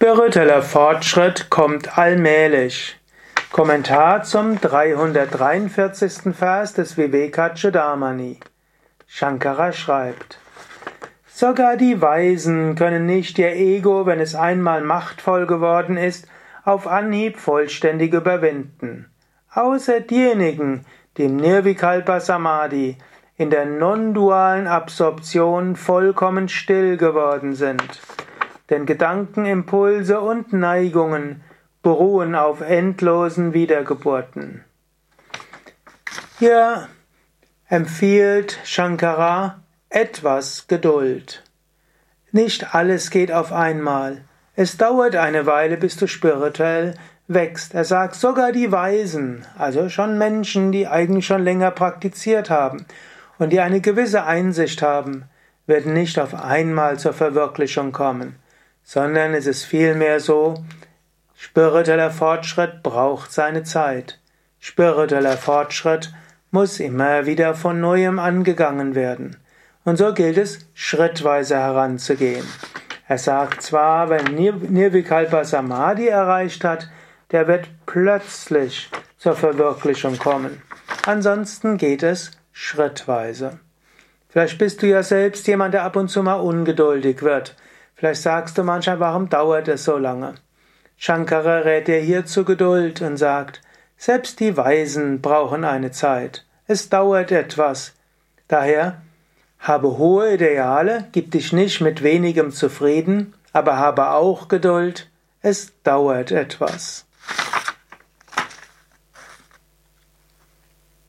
Spiritueller Fortschritt kommt allmählich. Kommentar zum 343. Vers des Vivekachudamani. Shankara schreibt, Sogar die Weisen können nicht ihr Ego, wenn es einmal machtvoll geworden ist, auf Anhieb vollständig überwinden. Außer diejenigen, die im Nirvikalpa Samadhi, in der non-dualen Absorption vollkommen still geworden sind denn Gedankenimpulse und Neigungen beruhen auf endlosen Wiedergeburten. Hier empfiehlt Shankara etwas Geduld. Nicht alles geht auf einmal. Es dauert eine Weile, bis du spirituell wächst. Er sagt sogar die Weisen, also schon Menschen, die eigentlich schon länger praktiziert haben und die eine gewisse Einsicht haben, werden nicht auf einmal zur Verwirklichung kommen sondern es ist vielmehr so, spiritueller Fortschritt braucht seine Zeit. Spiritueller Fortschritt muss immer wieder von neuem angegangen werden. Und so gilt es, schrittweise heranzugehen. Er sagt zwar, wenn Nirvikalpa Samadhi erreicht hat, der wird plötzlich zur Verwirklichung kommen. Ansonsten geht es schrittweise. Vielleicht bist du ja selbst jemand, der ab und zu mal ungeduldig wird. Vielleicht sagst du manchmal, warum dauert es so lange? Shankara rät dir hier zu Geduld und sagt, selbst die Weisen brauchen eine Zeit. Es dauert etwas. Daher habe hohe Ideale, gib dich nicht mit wenigem zufrieden, aber habe auch Geduld. Es dauert etwas.